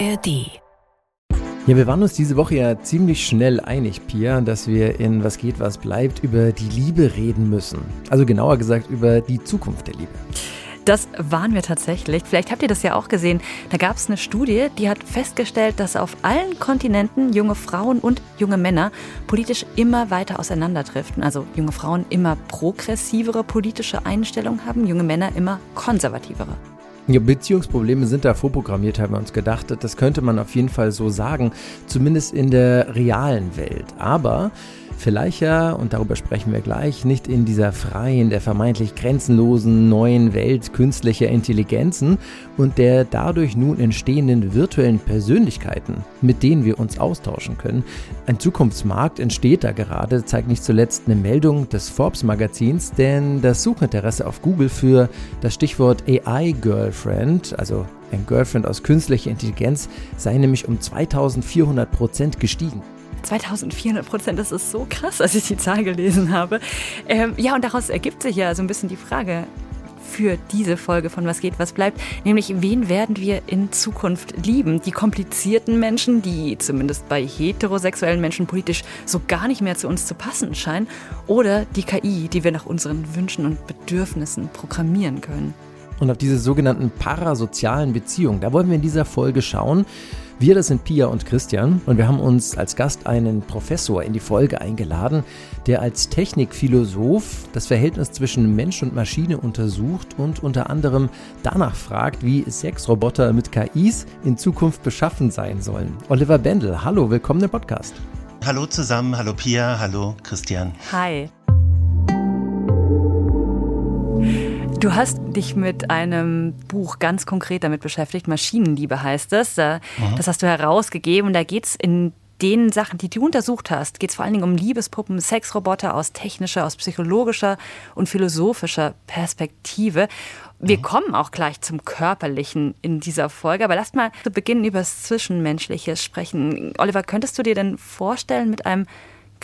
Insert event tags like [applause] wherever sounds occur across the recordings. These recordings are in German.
ARD. Ja, wir waren uns diese Woche ja ziemlich schnell einig, Pia, dass wir in Was geht, was bleibt über die Liebe reden müssen. Also genauer gesagt über die Zukunft der Liebe. Das waren wir tatsächlich. Vielleicht habt ihr das ja auch gesehen. Da gab es eine Studie, die hat festgestellt, dass auf allen Kontinenten junge Frauen und junge Männer politisch immer weiter auseinanderdriften. Also junge Frauen immer progressivere politische Einstellungen haben, junge Männer immer konservativere. Ja, Beziehungsprobleme sind da vorprogrammiert, haben wir uns gedacht. Das könnte man auf jeden Fall so sagen, zumindest in der realen Welt. Aber Vielleicht ja, und darüber sprechen wir gleich, nicht in dieser freien, der vermeintlich grenzenlosen neuen Welt künstlicher Intelligenzen und der dadurch nun entstehenden virtuellen Persönlichkeiten, mit denen wir uns austauschen können. Ein Zukunftsmarkt entsteht da gerade, zeigt nicht zuletzt eine Meldung des Forbes-Magazins, denn das Suchinteresse auf Google für das Stichwort AI-Girlfriend, also ein Girlfriend aus künstlicher Intelligenz, sei nämlich um 2400 Prozent gestiegen. 2400 Prozent, das ist so krass, als ich die Zahl gelesen habe. Ähm, ja, und daraus ergibt sich ja so ein bisschen die Frage, für diese Folge von Was geht, was bleibt, nämlich wen werden wir in Zukunft lieben? Die komplizierten Menschen, die zumindest bei heterosexuellen Menschen politisch so gar nicht mehr zu uns zu passen scheinen, oder die KI, die wir nach unseren Wünschen und Bedürfnissen programmieren können? Und auf diese sogenannten parasozialen Beziehungen, da wollen wir in dieser Folge schauen. Wir, das sind Pia und Christian und wir haben uns als Gast einen Professor in die Folge eingeladen, der als Technikphilosoph das Verhältnis zwischen Mensch und Maschine untersucht und unter anderem danach fragt, wie Sexroboter mit KIs in Zukunft beschaffen sein sollen. Oliver Bendel, hallo, willkommen im Podcast. Hallo zusammen, hallo Pia, hallo Christian. Hi. Du hast dich mit einem Buch ganz konkret damit beschäftigt, Maschinenliebe heißt es. Das hast du herausgegeben und da geht es in den Sachen, die du untersucht hast, geht es vor allen Dingen um Liebespuppen, Sexroboter aus technischer, aus psychologischer und philosophischer Perspektive. Wir mhm. kommen auch gleich zum Körperlichen in dieser Folge, aber lass mal zu Beginn über das Zwischenmenschliche sprechen. Oliver, könntest du dir denn vorstellen, mit einem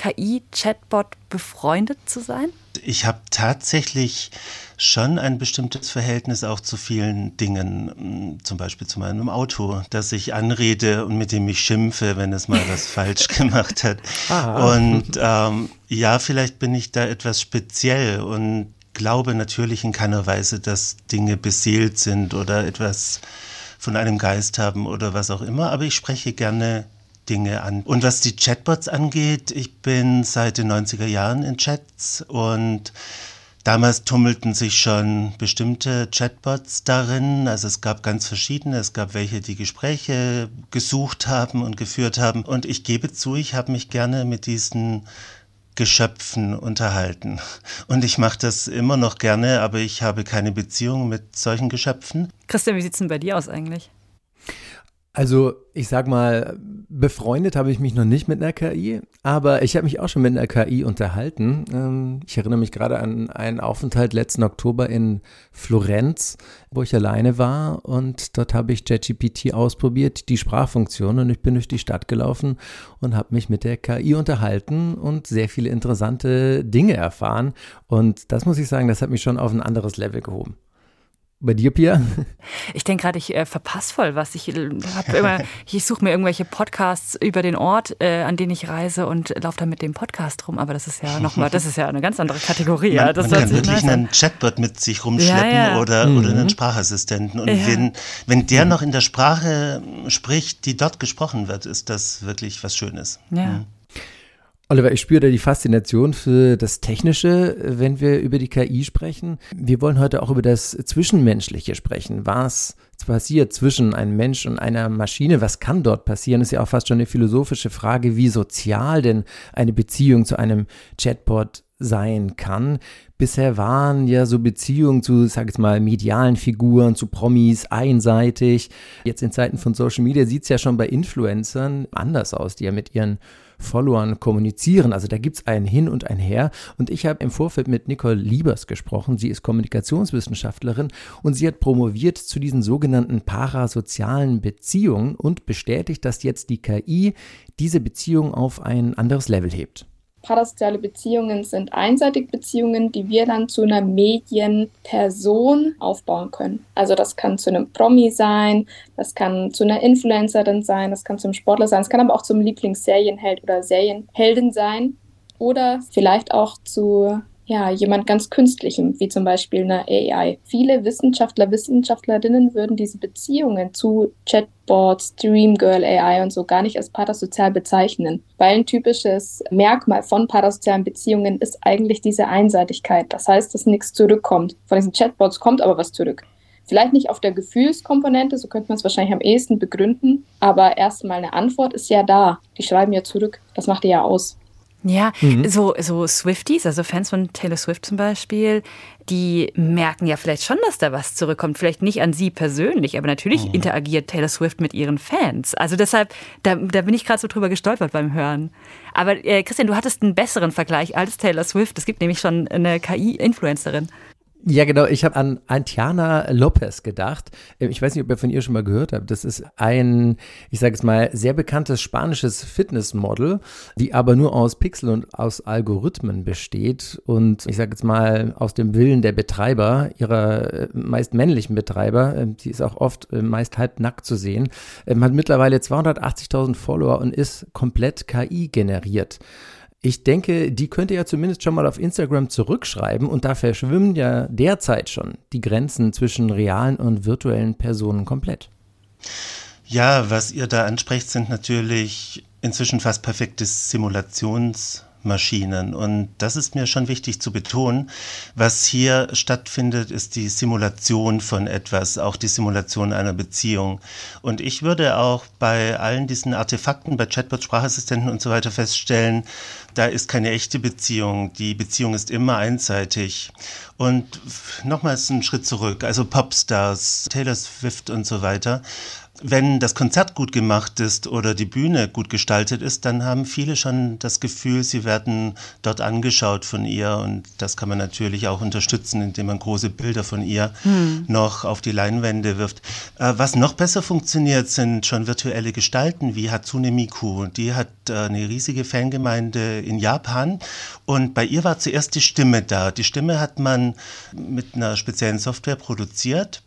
KI-Chatbot befreundet zu sein? Ich habe tatsächlich schon ein bestimmtes Verhältnis auch zu vielen Dingen, mm, zum Beispiel zu meinem Auto, das ich anrede und mit dem ich schimpfe, wenn es mal was [laughs] falsch gemacht hat. Aha. Und ähm, ja, vielleicht bin ich da etwas speziell und glaube natürlich in keiner Weise, dass Dinge beseelt sind oder etwas von einem Geist haben oder was auch immer, aber ich spreche gerne Dinge an. Und was die Chatbots angeht, ich bin seit den 90er Jahren in Chats und Damals tummelten sich schon bestimmte Chatbots darin. Also es gab ganz verschiedene. Es gab welche, die Gespräche gesucht haben und geführt haben. Und ich gebe zu, ich habe mich gerne mit diesen Geschöpfen unterhalten. Und ich mache das immer noch gerne, aber ich habe keine Beziehung mit solchen Geschöpfen. Christian, wie sieht es denn bei dir aus eigentlich? Also ich sag mal, befreundet habe ich mich noch nicht mit einer KI, aber ich habe mich auch schon mit einer KI unterhalten. Ähm, ich erinnere mich gerade an einen Aufenthalt letzten Oktober in Florenz, wo ich alleine war und dort habe ich JetGPT ausprobiert, die Sprachfunktion und ich bin durch die Stadt gelaufen und habe mich mit der KI unterhalten und sehr viele interessante Dinge erfahren und das muss ich sagen, das hat mich schon auf ein anderes Level gehoben. Bei dir, Pia? Ich denke gerade, ich äh, verpasse voll was. Ich, äh, ich suche mir irgendwelche Podcasts über den Ort, äh, an den ich reise und laufe dann mit dem Podcast rum. Aber das ist ja nochmal, das ist ja eine ganz andere Kategorie. Man, das man kann wirklich einen Chatbot mit sich rumschleppen ja, ja. Oder, mhm. oder einen Sprachassistenten. Und ja. wenn, wenn der noch in der Sprache spricht, die dort gesprochen wird, ist das wirklich was Schönes. Ja. Mhm. Oliver, ich spüre da die Faszination für das Technische, wenn wir über die KI sprechen. Wir wollen heute auch über das Zwischenmenschliche sprechen. Was passiert zwischen einem Mensch und einer Maschine? Was kann dort passieren? Ist ja auch fast schon eine philosophische Frage, wie sozial denn eine Beziehung zu einem Chatbot sein kann. Bisher waren ja so Beziehungen zu, sag ich mal, medialen Figuren, zu Promis einseitig. Jetzt in Zeiten von Social Media sieht es ja schon bei Influencern anders aus, die ja mit ihren Followern kommunizieren. Also da gibt es ein Hin und ein Her. Und ich habe im Vorfeld mit Nicole Liebers gesprochen. Sie ist Kommunikationswissenschaftlerin und sie hat promoviert zu diesen sogenannten parasozialen Beziehungen und bestätigt, dass jetzt die KI diese Beziehung auf ein anderes Level hebt. Parasoziale Beziehungen sind einseitige Beziehungen, die wir dann zu einer Medienperson aufbauen können. Also das kann zu einem Promi sein, das kann zu einer Influencerin sein, das kann zum Sportler sein, es kann aber auch zum Lieblingsserienheld oder Serienheldin sein oder vielleicht auch zu ja, jemand ganz Künstlichem, wie zum Beispiel eine AI. Viele Wissenschaftler, Wissenschaftlerinnen würden diese Beziehungen zu Chatbots, Dreamgirl AI und so gar nicht als parasozial bezeichnen, weil ein typisches Merkmal von parasozialen Beziehungen ist eigentlich diese Einseitigkeit. Das heißt, dass nichts zurückkommt. Von diesen Chatbots kommt aber was zurück. Vielleicht nicht auf der Gefühlskomponente, so könnte man es wahrscheinlich am ehesten begründen, aber erstmal eine Antwort ist ja da. Die schreiben ja zurück. Das macht ihr ja aus. Ja, mhm. so, so Swifties, also Fans von Taylor Swift zum Beispiel, die merken ja vielleicht schon, dass da was zurückkommt. Vielleicht nicht an sie persönlich, aber natürlich mhm. interagiert Taylor Swift mit ihren Fans. Also deshalb, da, da bin ich gerade so drüber gestolpert beim Hören. Aber äh, Christian, du hattest einen besseren Vergleich als Taylor Swift. Es gibt nämlich schon eine KI-Influencerin. Ja, genau. Ich habe an Antiana Lopez gedacht. Äh, ich weiß nicht, ob ihr von ihr schon mal gehört habt. Das ist ein, ich sage es mal, sehr bekanntes spanisches Fitnessmodel, die aber nur aus Pixel und aus Algorithmen besteht und ich sage jetzt mal aus dem Willen der Betreiber, ihrer äh, meist männlichen Betreiber, äh, die ist auch oft meist halbnackt zu sehen, ähm, hat mittlerweile 280.000 Follower und ist komplett KI generiert. Ich denke, die könnte ja zumindest schon mal auf Instagram zurückschreiben und da verschwimmen ja derzeit schon die Grenzen zwischen realen und virtuellen Personen komplett. Ja, was ihr da ansprecht, sind natürlich inzwischen fast perfekte Simulations- Maschinen. Und das ist mir schon wichtig zu betonen. Was hier stattfindet, ist die Simulation von etwas, auch die Simulation einer Beziehung. Und ich würde auch bei allen diesen Artefakten, bei Chatbots, Sprachassistenten und so weiter feststellen, da ist keine echte Beziehung. Die Beziehung ist immer einseitig. Und nochmals einen Schritt zurück, also Popstars, Taylor Swift und so weiter wenn das Konzert gut gemacht ist oder die Bühne gut gestaltet ist, dann haben viele schon das Gefühl, sie werden dort angeschaut von ihr. Und das kann man natürlich auch unterstützen, indem man große Bilder von ihr hm. noch auf die Leinwände wirft. Äh, was noch besser funktioniert, sind schon virtuelle Gestalten wie Hatsune Miku. Die hat äh, eine riesige Fangemeinde in Japan. Und bei ihr war zuerst die Stimme da. Die Stimme hat man mit einer speziellen Software produziert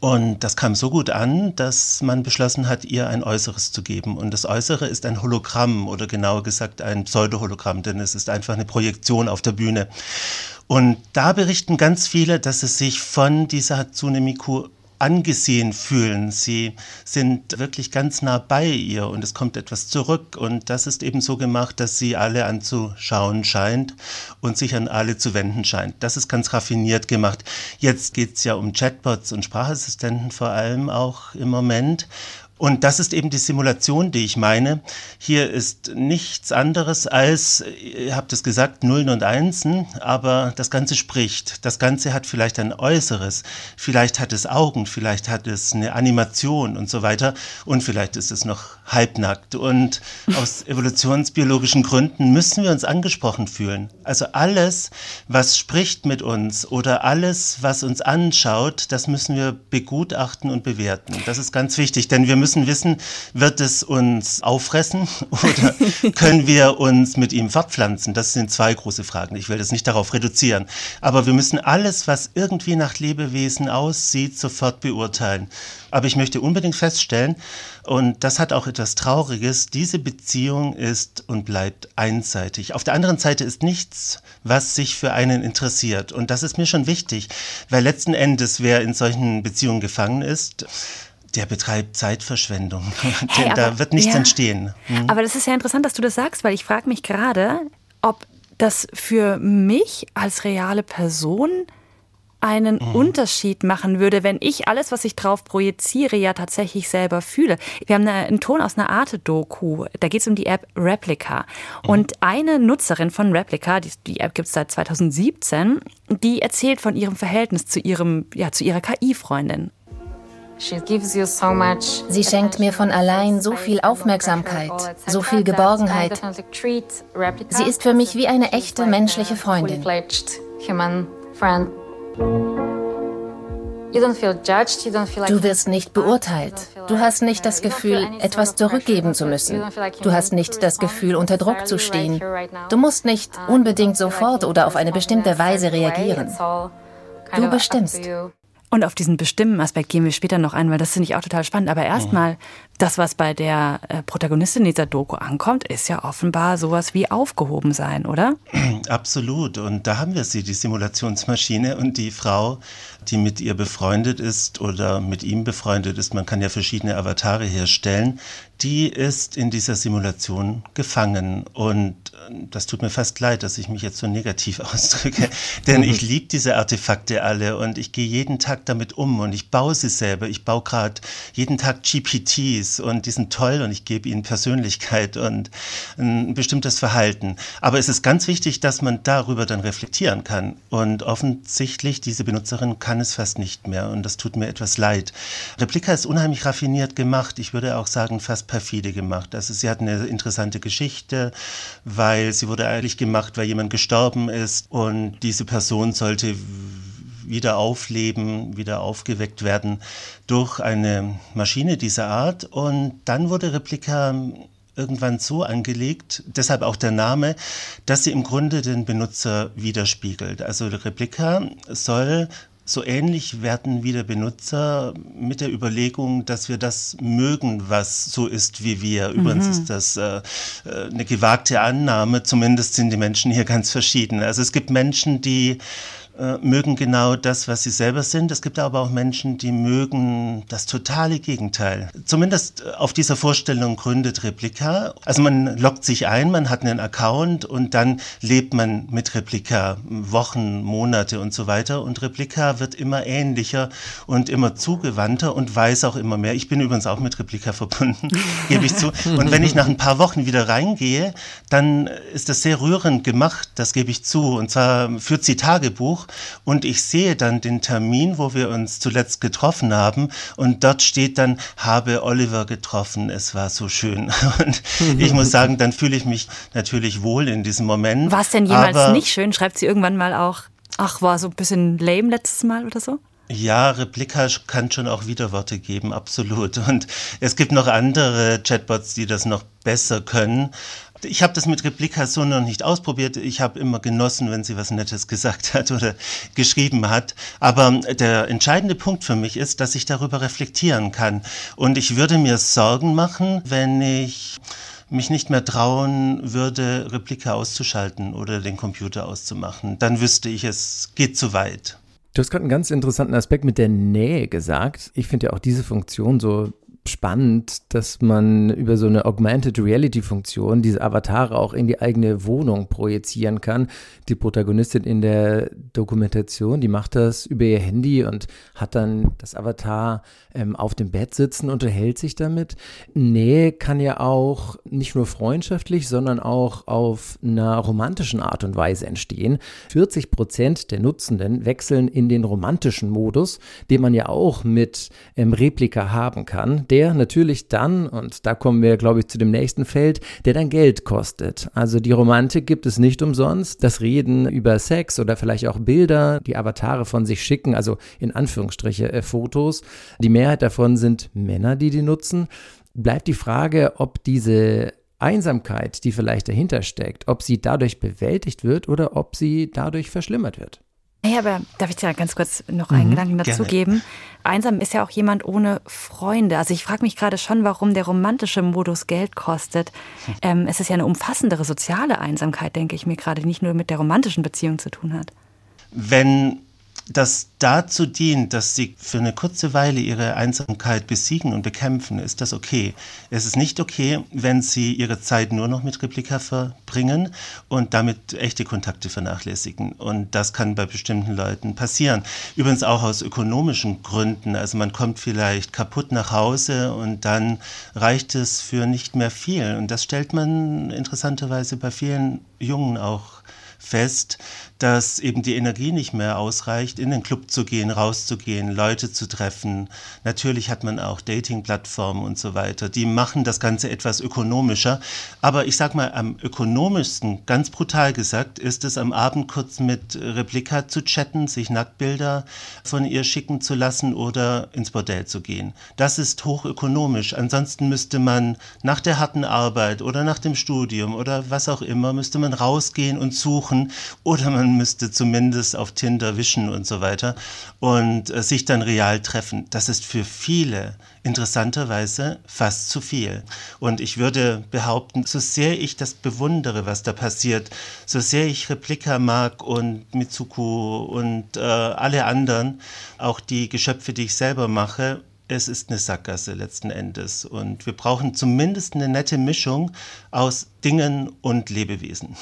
und das kam so gut an, dass man beschlossen hat, ihr ein Äußeres zu geben. Und das Äußere ist ein Hologramm oder genauer gesagt ein Pseudo-Hologramm, denn es ist einfach eine Projektion auf der Bühne. Und da berichten ganz viele, dass es sich von dieser Hatsune Miku angesehen fühlen. Sie sind wirklich ganz nah bei ihr und es kommt etwas zurück. Und das ist eben so gemacht, dass sie alle anzuschauen scheint und sich an alle zu wenden scheint. Das ist ganz raffiniert gemacht. Jetzt geht es ja um Chatbots und Sprachassistenten vor allem auch im Moment. Und das ist eben die Simulation, die ich meine. Hier ist nichts anderes als, ihr habt es gesagt, Nullen und Einsen, aber das Ganze spricht. Das Ganze hat vielleicht ein Äußeres, vielleicht hat es Augen, vielleicht hat es eine Animation und so weiter und vielleicht ist es noch halbnackt. Und aus [laughs] evolutionsbiologischen Gründen müssen wir uns angesprochen fühlen. Also alles, was spricht mit uns oder alles, was uns anschaut, das müssen wir begutachten und bewerten. Das ist ganz wichtig, denn wir müssen müssen wissen, wird es uns auffressen [laughs] oder können wir uns mit ihm fortpflanzen? Das sind zwei große Fragen. Ich will das nicht darauf reduzieren. Aber wir müssen alles, was irgendwie nach Lebewesen aussieht, sofort beurteilen. Aber ich möchte unbedingt feststellen, und das hat auch etwas Trauriges, diese Beziehung ist und bleibt einseitig. Auf der anderen Seite ist nichts, was sich für einen interessiert. Und das ist mir schon wichtig, weil letzten Endes, wer in solchen Beziehungen gefangen ist, der betreibt Zeitverschwendung. [laughs] Hey, aber, da wird nichts ja, entstehen. Hm. Aber das ist ja interessant, dass du das sagst, weil ich frage mich gerade, ob das für mich als reale Person einen mhm. Unterschied machen würde, wenn ich alles, was ich drauf projiziere, ja tatsächlich selber fühle. Wir haben eine, einen Ton aus einer Arte-Doku, da geht es um die App Replica. Mhm. Und eine Nutzerin von Replica, die, die App gibt es seit 2017, die erzählt von ihrem Verhältnis zu, ihrem, ja, zu ihrer KI-Freundin. Sie schenkt mir von allein so viel Aufmerksamkeit, so viel Geborgenheit. Sie ist für mich wie eine echte menschliche Freundin. Du wirst nicht beurteilt. Du hast nicht das Gefühl, etwas zurückgeben zu müssen. Du hast nicht das Gefühl, unter Druck zu stehen. Du musst nicht unbedingt sofort oder auf eine bestimmte Weise reagieren. Du bestimmst. Und auf diesen bestimmten Aspekt gehen wir später noch ein, weil das finde ich auch total spannend. Aber erstmal, das, was bei der äh, Protagonistin dieser Doku ankommt, ist ja offenbar sowas wie aufgehoben sein, oder? [clears throat] Absolut. Und da haben wir sie, die Simulationsmaschine und die Frau, die mit ihr befreundet ist oder mit ihm befreundet ist. Man kann ja verschiedene Avatare herstellen. Die ist in dieser Simulation gefangen. Und das tut mir fast leid, dass ich mich jetzt so negativ [laughs] ausdrücke, denn ich liebe diese Artefakte alle und ich gehe jeden Tag damit um und ich baue sie selber. Ich baue gerade jeden Tag GPTs und die sind toll und ich gebe ihnen Persönlichkeit und ein bestimmtes Verhalten. Aber es ist ganz wichtig, dass man darüber dann reflektieren kann. Und offensichtlich, diese Benutzerin kann es fast nicht mehr und das tut mir etwas leid. Replika ist unheimlich raffiniert gemacht. Ich würde auch sagen, fast perfide gemacht. Also sie hat eine interessante Geschichte, weil sie wurde eigentlich gemacht, weil jemand gestorben ist und diese Person sollte wieder aufleben, wieder aufgeweckt werden durch eine Maschine dieser Art. Und dann wurde Replika irgendwann so angelegt, deshalb auch der Name, dass sie im Grunde den Benutzer widerspiegelt. Also Replika soll so ähnlich werden wie der Benutzer mit der Überlegung, dass wir das mögen, was so ist wie wir. Übrigens mhm. ist das äh, äh, eine gewagte Annahme, zumindest sind die Menschen hier ganz verschieden. Also es gibt Menschen, die mögen genau das, was sie selber sind. Es gibt aber auch Menschen, die mögen das totale Gegenteil. Zumindest äh, auf dieser Vorstellung gründet Replika. Also man loggt sich ein, man hat einen Account und dann lebt man mit Replika Wochen, Monate und so weiter. Und Replika wird immer ähnlicher und immer zugewandter und weiß auch immer mehr. Ich bin übrigens auch mit Replika verbunden, [laughs] gebe ich zu. Und wenn ich nach ein paar Wochen wieder reingehe, dann ist das sehr rührend gemacht, das gebe ich zu. Und zwar führt sie Tagebuch und ich sehe dann den Termin, wo wir uns zuletzt getroffen haben und dort steht dann, habe Oliver getroffen, es war so schön. [laughs] Und ich muss sagen, dann fühle ich mich natürlich wohl in diesem Moment. War es denn jemals nicht schön? Schreibt sie irgendwann mal auch, ach, war so ein bisschen lame letztes Mal oder so? Ja, Replika kann schon auch Widerworte geben, absolut. Und es gibt noch andere Chatbots, die das noch besser können. Ich habe das mit Replika so noch nicht ausprobiert. Ich habe immer genossen, wenn sie was Nettes gesagt [laughs] hat oder geschrieben hat. Aber der entscheidende Punkt für mich ist, dass ich darüber reflektieren kann. Und ich würde mir Sorgen machen, wenn ich mich nicht mehr trauen würde, Replika auszuschalten oder den Computer auszumachen. Dann wüsste ich, es geht zu weit. Du hast gerade einen ganz interessanten Aspekt mit der Nähe gesagt. Ich finde ja auch diese Funktion so spannend, dass man über so eine Augmented Reality Funktion diese Avatare auch in die eigene Wohnung projizieren kann. Die Protagonistin in der Dokumentation, die macht das über ihr Handy und hat dann das Avatar ähm, auf dem Bett sitzen, unterhält sich damit. Nähe kann ja auch nicht nur freundschaftlich, sondern auch auf einer romantischen Art und Weise entstehen. 40 Prozent der Nutzenden wechseln in den romantischen Modus, den man ja auch mit ähm, Replika haben kann. Der der natürlich dann, und da kommen wir, glaube ich, zu dem nächsten Feld, der dann Geld kostet. Also die Romantik gibt es nicht umsonst. Das Reden über Sex oder vielleicht auch Bilder, die Avatare von sich schicken, also in Anführungsstriche äh, Fotos. Die Mehrheit davon sind Männer, die die nutzen. Bleibt die Frage, ob diese Einsamkeit, die vielleicht dahinter steckt, ob sie dadurch bewältigt wird oder ob sie dadurch verschlimmert wird. Ja, aber darf ich da ganz kurz noch einen mhm, Gedanken dazu gerne. geben? Einsam ist ja auch jemand ohne Freunde. Also ich frage mich gerade schon, warum der romantische Modus Geld kostet. Hm. Ähm, es ist ja eine umfassendere soziale Einsamkeit, denke ich mir gerade, die nicht nur mit der romantischen Beziehung zu tun hat. Wenn das dazu dient, dass sie für eine kurze Weile ihre Einsamkeit besiegen und bekämpfen, ist das okay. Es ist nicht okay, wenn sie ihre Zeit nur noch mit Replika verbringen und damit echte Kontakte vernachlässigen. Und das kann bei bestimmten Leuten passieren. Übrigens auch aus ökonomischen Gründen. Also man kommt vielleicht kaputt nach Hause und dann reicht es für nicht mehr viel. Und das stellt man interessanterweise bei vielen Jungen auch fest, dass eben die Energie nicht mehr ausreicht, in den Club zu gehen, rauszugehen, Leute zu treffen. Natürlich hat man auch Dating-Plattformen und so weiter. Die machen das Ganze etwas ökonomischer. Aber ich sag mal, am ökonomischsten, ganz brutal gesagt, ist es am Abend kurz mit Replika zu chatten, sich Nacktbilder von ihr schicken zu lassen oder ins Bordell zu gehen. Das ist hochökonomisch. Ansonsten müsste man nach der harten Arbeit oder nach dem Studium oder was auch immer, müsste man rausgehen und suchen oder man müsste zumindest auf Tinder wischen und so weiter und äh, sich dann real treffen. Das ist für viele interessanterweise fast zu viel. Und ich würde behaupten, so sehr ich das bewundere, was da passiert, so sehr ich Replika mag und Mitsuko und äh, alle anderen, auch die Geschöpfe, die ich selber mache, es ist eine Sackgasse letzten Endes. Und wir brauchen zumindest eine nette Mischung aus Dingen und Lebewesen.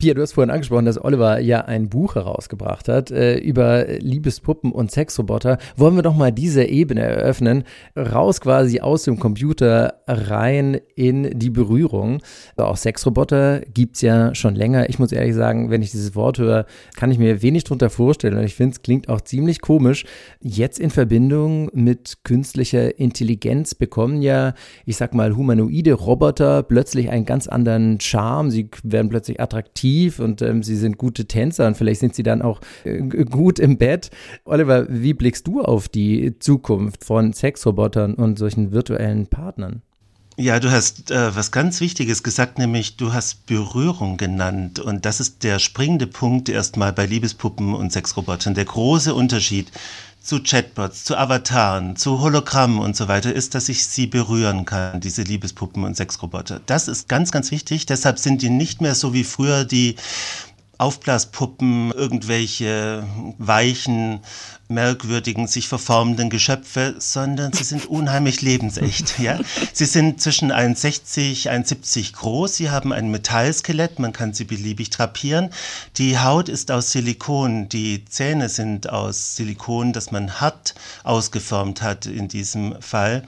Pia, du hast vorhin angesprochen, dass Oliver ja ein Buch herausgebracht hat äh, über Liebespuppen und Sexroboter. Wollen wir doch mal diese Ebene eröffnen, raus quasi aus dem Computer rein in die Berührung. Also auch Sexroboter gibt es ja schon länger. Ich muss ehrlich sagen, wenn ich dieses Wort höre, kann ich mir wenig drunter vorstellen und ich finde, es klingt auch ziemlich komisch. Jetzt in Verbindung mit künstlicher Intelligenz bekommen ja, ich sag mal, humanoide Roboter plötzlich einen ganz anderen Charme. Sie werden plötzlich attraktiv attraktiv und ähm, sie sind gute Tänzer und vielleicht sind sie dann auch äh, gut im Bett. Oliver, wie blickst du auf die Zukunft von Sexrobotern und solchen virtuellen Partnern? Ja, du hast äh, was ganz Wichtiges gesagt, nämlich du hast Berührung genannt. Und das ist der springende Punkt erstmal bei Liebespuppen und Sexrobotern. Der große Unterschied zu Chatbots, zu Avataren, zu Hologrammen und so weiter ist, dass ich sie berühren kann, diese Liebespuppen und Sexroboter. Das ist ganz, ganz wichtig. Deshalb sind die nicht mehr so wie früher die Aufblaspuppen, irgendwelche weichen merkwürdigen, sich verformenden Geschöpfe, sondern sie sind unheimlich lebensecht. [laughs] Ja? Sie sind zwischen 1,60, 1,70 groß, sie haben ein Metallskelett, man kann sie beliebig drapieren. Die Haut ist aus Silikon, die Zähne sind aus Silikon, das man hart ausgeformt hat in diesem Fall.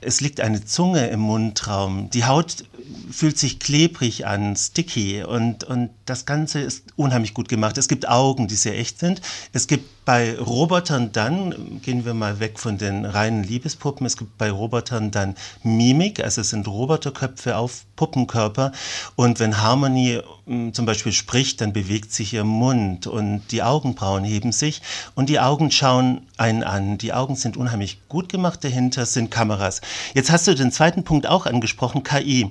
Es liegt eine Zunge im Mundraum. Die Haut fühlt sich klebrig an, sticky und, und das Ganze ist unheimlich gut gemacht. Es gibt Augen, die sehr echt sind. Es gibt bei Robotern dann, gehen wir mal weg von den reinen Liebespuppen, es gibt bei Robotern dann Mimik, also es sind Roboterköpfe auf Puppenkörper und wenn Harmony hm, zum Beispiel spricht, dann bewegt sich ihr Mund und die Augenbrauen heben sich und die Augen schauen einen an. Die Augen sind unheimlich gut gemacht, dahinter sind Kameras. Jetzt hast du den zweiten Punkt auch angesprochen, KI.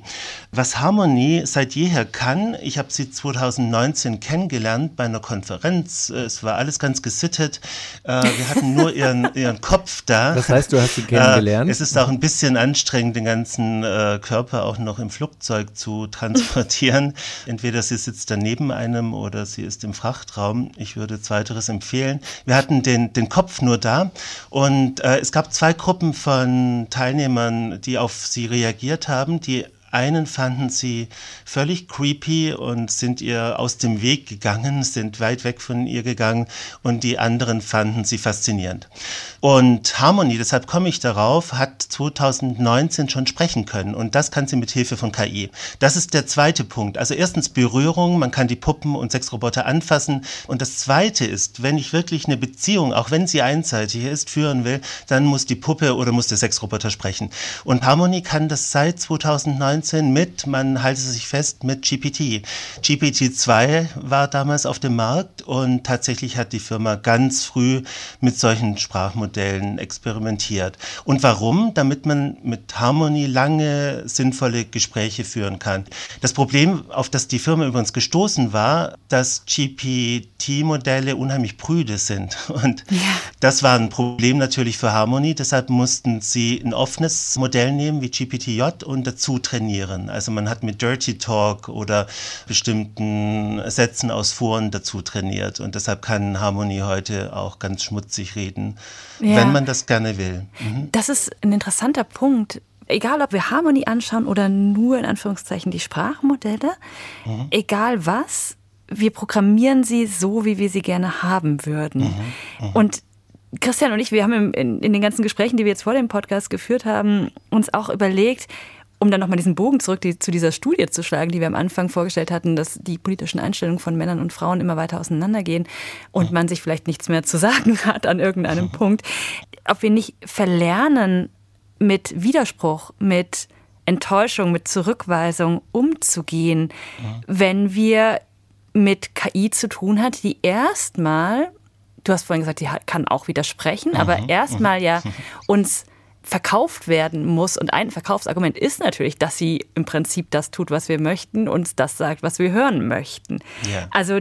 Was Harmony seit jeher kann, ich habe sie 2019 kennengelernt bei einer Konferenz, es war alles ganz gesittet. Äh, wir hatten nur [laughs] ihren, ihren Kopf da. Das heißt, du hast sie kennengelernt? Äh, es ist auch ein bisschen anstrengend, den ganzen äh, Körper auch noch im Flugzeug zu transportieren. [laughs] Entweder sie sitzt da neben einem oder sie ist im Frachtraum. Ich würde zweiteres empfehlen. Wir hatten den, den Kopf nur da und äh, es gab zwei Gruppen von Teilnehmern, die auf sie reagiert haben. Die einen fanden sie völlig creepy und sind ihr aus dem Weg gegangen, sind weit weg von ihr gegangen und die anderen fanden sie faszinierend. Und Harmony, deshalb komme ich darauf, hat 2019 schon sprechen können und das kann sie mit Hilfe von KI. Das ist der zweite Punkt. Also erstens Berührung, man kann die Puppen und Sexroboter anfassen und das zweite ist, wenn ich wirklich eine Beziehung, auch wenn sie einseitig ist, führen will, dann muss die Puppe oder muss der Sexroboter sprechen. Und Harmony kann das seit 2019 2019 mit, man halte sich fest, mit GPT. GPT-2 war damals auf dem Markt und tatsächlich hat die Firma ganz früh mit solchen Sprachmodellen experimentiert. Und warum? Damit man mit Harmony lange sinnvolle Gespräche führen kann. Das Problem, auf das die Firma übrigens gestoßen war, dass GPT-Modelle unheimlich prüde sind. Und ja. das war ein Problem natürlich für Harmony. Deshalb mussten sie ein offenes Modell nehmen wie GPT-J und dazu trainieren trainieren. Also man hat mit Dirty Talk oder bestimmten Sätzen aus Foren dazu trainiert und deshalb kann Harmony heute auch ganz schmutzig reden, ja. wenn man das gerne will. Mhm. Das ist ein interessanter Punkt. Egal, ob wir Harmony anschauen oder nur in Anführungszeichen die Sprachmodelle, mhm. egal was, wir programmieren sie so, wie wir sie gerne haben würden. Mhm. mhm. Und Christian und ich, wir haben in, in, den ganzen Gesprächen, die wir jetzt vor dem Podcast geführt haben, uns auch überlegt, um dann nochmal diesen Bogen zurück die, zu dieser Studie zu schlagen, die wir am Anfang vorgestellt hatten, dass die politischen Einstellungen von Männern und Frauen immer weiter auseinandergehen und man sich vielleicht nichts mehr zu sagen [laughs] hat an irgendeinem Punkt, ob wir nicht verlernen, mit Widerspruch, mit Enttäuschung, mit Zurückweisung umzugehen, wenn wir mit KI zu tun hat, die erstmal, du hast vorhin gesagt, die kann auch widersprechen, aber mhm. erstmal ja [laughs] uns verkauft werden muss. Und ein Verkaufsargument ist natürlich, dass sie im Prinzip das tut, was wir möchten, uns das sagt, was wir hören möchten. Ja. Also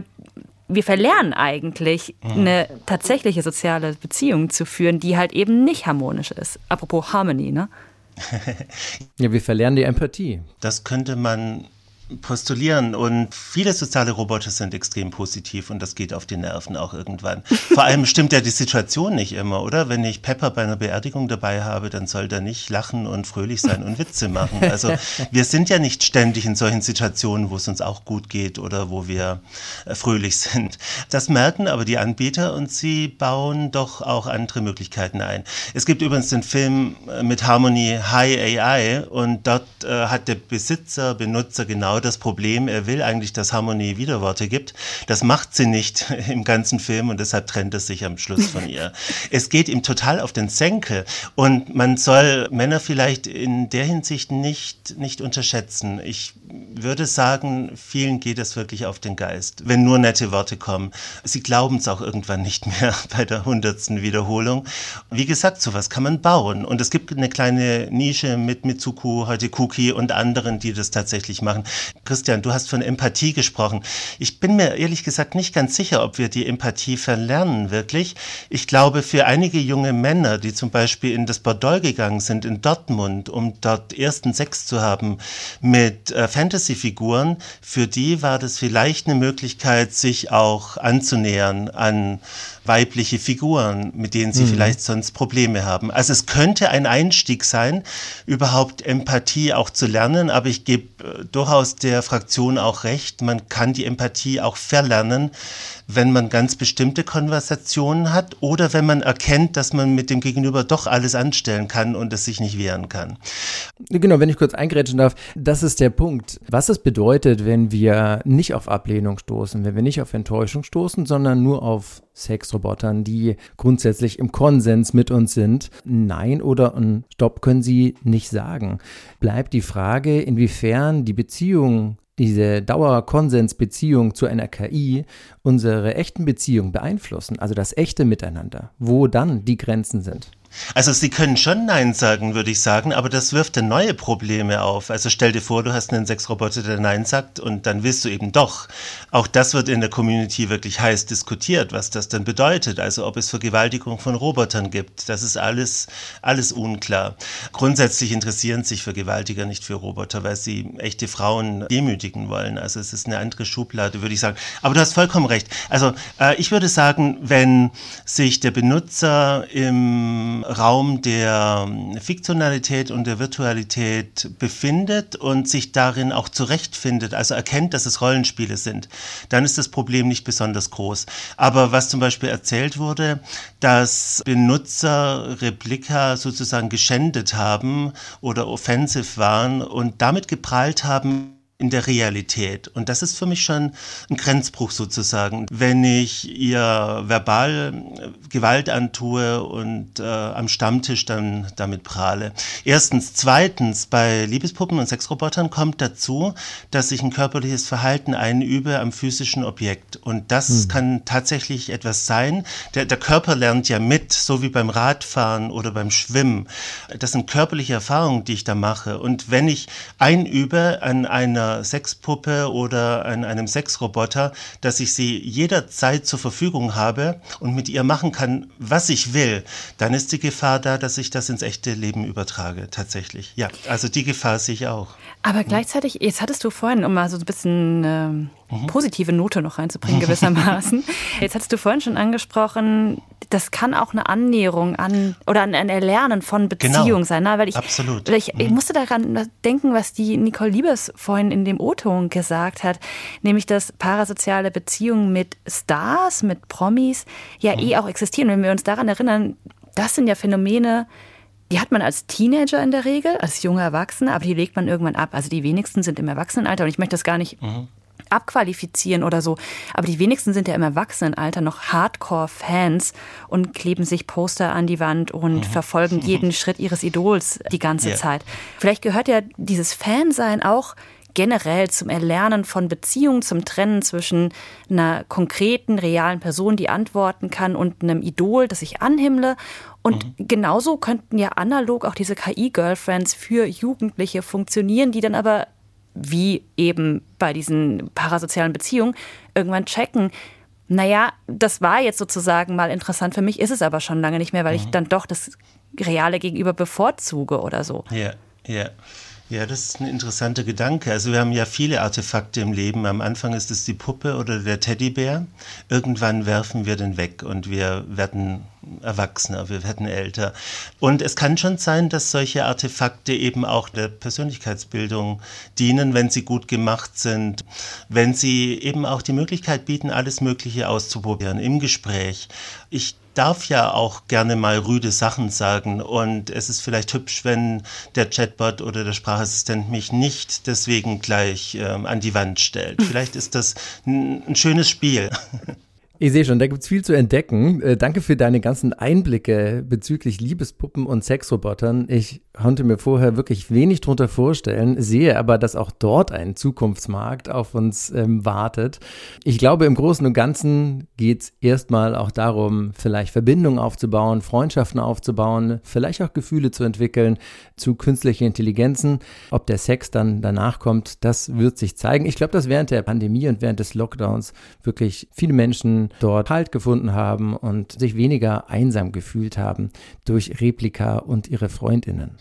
wir verlernen eigentlich, mhm. eine tatsächliche soziale Beziehung zu führen, die halt eben nicht harmonisch ist. Apropos Harmony, ne? [laughs] ja, wir verlernen die Empathie. Das könnte man postulieren. Und viele soziale Roboter sind extrem positiv und das geht auf die Nerven auch irgendwann. Vor allem [laughs] stimmt ja die Situation nicht immer, oder? Wenn ich Pepper bei einer Beerdigung dabei habe, dann soll der nicht lachen und fröhlich sein und Witze machen. Also wir sind ja nicht ständig in solchen Situationen, wo es uns auch gut geht oder wo wir äh, fröhlich sind. Das merken aber die Anbieter und sie bauen doch auch andere Möglichkeiten ein. Es gibt übrigens den Film äh, mit Harmony High AI und dort äh, hat der Besitzer, Benutzer genau das Problem. Er will eigentlich, dass Harmonie Widerworte gibt. Das macht sie nicht [laughs] im ganzen Film und deshalb trennt es sich am Schluss von ihr. [laughs] es geht ihm total auf den Senkel und man soll Männer vielleicht in der Hinsicht nicht, nicht unterschätzen. Ich würde sagen, vielen geht es wirklich auf den Geist, wenn nur nette Worte kommen. Sie glauben es auch irgendwann nicht mehr [laughs] bei der hundertsten Wiederholung. Wie gesagt, sowas kann man bauen. Und es gibt eine kleine Nische mit Mitsuku, heute Cookie und anderen, die das tatsächlich machen. Christian, du hast von Empathie gesprochen. Ich bin mir ehrlich gesagt nicht ganz sicher, ob wir die Empathie verlernen, wirklich. Ich glaube, für einige junge Männer, die zum Beispiel in das Bordell gegangen sind in Dortmund, um dort ersten Sex zu haben mit äh, Fantasy-Figuren, für die war das vielleicht eine Möglichkeit, sich auch anzunähern an weibliche Figuren, mit denen sie mhm. vielleicht sonst Probleme haben. Also es könnte ein Einstieg sein, überhaupt Empathie auch zu lernen, aber ich gebe durchaus der Fraktion auch recht, man kann die Empathie auch verlernen, wenn man ganz bestimmte Konversationen hat oder wenn man erkennt, dass man mit dem Gegenüber doch alles anstellen kann und es sich nicht wehren kann. Genau, wenn ich kurz eingrätschen darf, das ist der Punkt. Was es bedeutet, wenn wir nicht auf Ablehnung stoßen, wenn wir nicht auf Enttäuschung stoßen, sondern nur auf Sexrobotern, die grundsätzlich im Konsens mit uns sind. Nein oder ein Stopp können sie nicht sagen. Bleibt die Frage, inwiefern die Beziehung diese Dauerkonsensbeziehung zu einer KI unsere echten Beziehungen beeinflussen, also das echte Miteinander, wo dann die Grenzen sind. Also Sie können schon Nein sagen, würde ich sagen, aber das wirft dann neue Probleme auf. Also stell dir vor, du hast einen Sexroboter, der Nein sagt und dann willst du eben doch. Auch das wird in der Community wirklich heiß diskutiert, was das dann bedeutet. Also ob es Vergewaltigung von Robotern gibt. Das ist alles, alles unklar. Grundsätzlich interessieren sich Vergewaltiger nicht für Roboter, weil sie echte Frauen demütigen wollen. Also es ist eine andere Schublade, würde ich sagen. Aber du hast vollkommen recht. Also äh, ich würde sagen, wenn sich der Benutzer im Raum der Fiktionalität und der Virtualität befindet und sich darin auch zurechtfindet, also erkennt, dass es Rollenspiele sind, dann ist das Problem nicht besonders groß. Aber was zum Beispiel erzählt wurde, dass Benutzer Replika sozusagen geschändet haben oder offensiv waren und damit geprahlt haben, in der Realität. Und das ist für mich schon ein Grenzbruch sozusagen. Wenn ich ihr verbal äh, Gewalt antue und äh, am Stammtisch dann damit prahle. Erstens. Zweitens, bei Liebespuppen und Sexrobotern kommt dazu, dass ich ein körperliches Verhalten einübe am physischen Objekt. Und das hm. kann tatsächlich etwas sein. Der, der Körper lernt ja mit, so wie beim Radfahren oder beim Schwimmen. Das sind körperliche Erfahrungen, die ich da mache. Und wenn ich einübe an einer Sexpuppe oder an einem Sexroboter, dass ich sie jederzeit zur Verfügung habe und mit ihr machen kann, was ich will, dann ist die Gefahr da, dass ich das ins echte Leben übertrage, tatsächlich. Ja, also die Gefahr sehe ich auch. Aber gleichzeitig, jetzt hattest du vorhin, um mal so ein bisschen ähm, mhm. positive Note noch reinzubringen, [laughs] gewissermaßen. jetzt hattest du vorhin schon angesprochen, das kann auch eine Annäherung an oder ein Erlernen von Beziehung genau. sein. Ne? Weil ich, Absolut. Weil ich, mhm. ich musste daran denken, was die Nicole Liebes vorhin in dem O-Ton gesagt hat, nämlich dass parasoziale Beziehungen mit Stars, mit Promis ja mhm. eh auch existieren. Wenn wir uns daran erinnern, das sind ja Phänomene, Die hat man als Teenager in der Regel, als junge Erwachsene, aber die legt man irgendwann ab. Also die wenigsten sind im Erwachsenenalter und ich möchte das gar nicht mhm. Abqualifizieren oder so. Aber die wenigsten sind ja im Erwachsenenalter noch Hardcore-Fans und kleben sich Poster an die Wand und mhm. verfolgen [laughs] jeden Schritt ihres Idols die ganze yeah. Zeit. Vielleicht gehört ja dieses Fansein auch generell zum Erlernen von Beziehungen, zum Trennen zwischen einer konkreten, realen Person, die antworten kann, und einem Idol, das ich anhimmle. Und mhm. genauso könnten ja analog auch diese KI-Girlfriends für Jugendliche funktionieren, die dann aber, wie eben bei diesen parasozialen Beziehungen, irgendwann checken, naja, das war jetzt sozusagen mal interessant für mich, ist es aber schon lange nicht mehr, weil mhm. ich dann doch das Reale gegenüber bevorzuge oder so. Ja, yeah, ja. Yeah. Ja, das ist ein interessanter Gedanke. Also wir haben ja viele Artefakte im Leben. Am Anfang ist es die Puppe oder der Teddybär. Irgendwann werfen wir den weg und wir werden erwachsener, wir werden älter. Und es kann schon sein, dass solche Artefakte eben auch der Persönlichkeitsbildung dienen, wenn sie gut gemacht sind, wenn sie eben auch die Möglichkeit bieten, alles Mögliche auszuprobieren im Gespräch. Ich darf ja auch gerne mal rüde Sachen sagen und es ist vielleicht hübsch, wenn der Chatbot oder der Sprachassistent mich nicht deswegen gleich ähm, an die Wand stellt. [laughs] Vielleicht ist das ein, ein schönes Spiel. [laughs] Ich sehe schon, da gibt es viel zu entdecken. Äh, danke für deine ganzen Einblicke bezüglich Liebespuppen und Sexrobotern. Ich konnte mir vorher wirklich wenig drunter vorstellen, sehe aber, dass auch dort ein Zukunftsmarkt auf uns ähm, wartet. Ich glaube, im Großen und Ganzen geht es erstmal auch darum, vielleicht Verbindungen aufzubauen, Freundschaften aufzubauen, vielleicht auch Gefühle zu entwickeln zu künstlichen Intelligenzen. Ob der Sex dann danach kommt, das wird sich zeigen. Ich glaube, dass während der Pandemie und während des Lockdowns wirklich viele Menschen dort Halt gefunden haben und sich weniger einsam gefühlt haben durch Replika und ihre Freundinnen.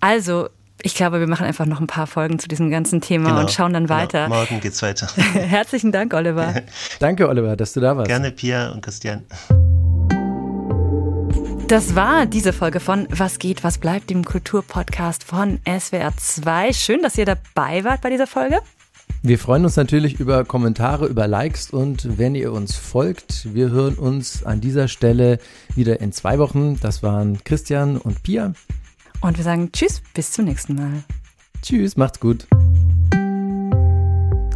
Also, ich glaube, wir machen einfach noch ein paar Folgen zu diesem ganzen Thema genau, und schauen dann genau. weiter. Genau. Morgen geht's weiter. [laughs] Herzlichen Dank, Oliver. [laughs] Danke, Oliver, dass du da warst. Gerne, Pia und Christian. Das war diese Folge von Was geht, was bleibt, dem Kulturpodcast von SWR 2. Schön, dass ihr dabei wart bei dieser Folge. Wir freuen uns natürlich über Kommentare, über Likes und wenn ihr uns folgt. Wir hören uns an dieser Stelle wieder in zwei Wochen. Das waren Christian und Pia. Und wir sagen Tschüss, bis zum nächsten Mal. Tschüss, macht's gut.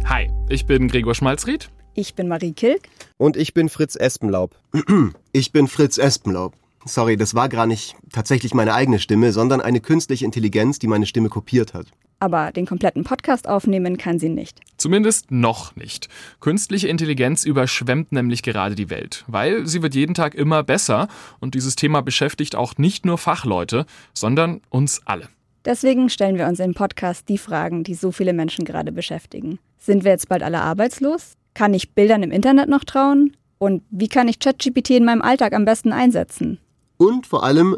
Hi, ich bin Gregor Schmalzried. Ich bin Marie Kilk. Und ich bin Fritz Espenlaub. [clears throat] Ich bin Fritz Espenlaub. Sorry, das war gar nicht tatsächlich meine eigene Stimme, sondern eine künstliche Intelligenz, die meine Stimme kopiert hat. Aber den kompletten Podcast aufnehmen kann sie nicht. Zumindest noch nicht. Künstliche Intelligenz überschwemmt nämlich gerade die Welt, weil sie wird jeden Tag immer besser und dieses Thema beschäftigt auch nicht nur Fachleute, sondern uns alle. Deswegen stellen wir uns im Podcast die Fragen, die so viele Menschen gerade beschäftigen. Sind wir jetzt bald alle arbeitslos? Kann ich Bildern im Internet noch trauen? Und wie kann ich ChatGPT in meinem Alltag am besten einsetzen? Und vor allem,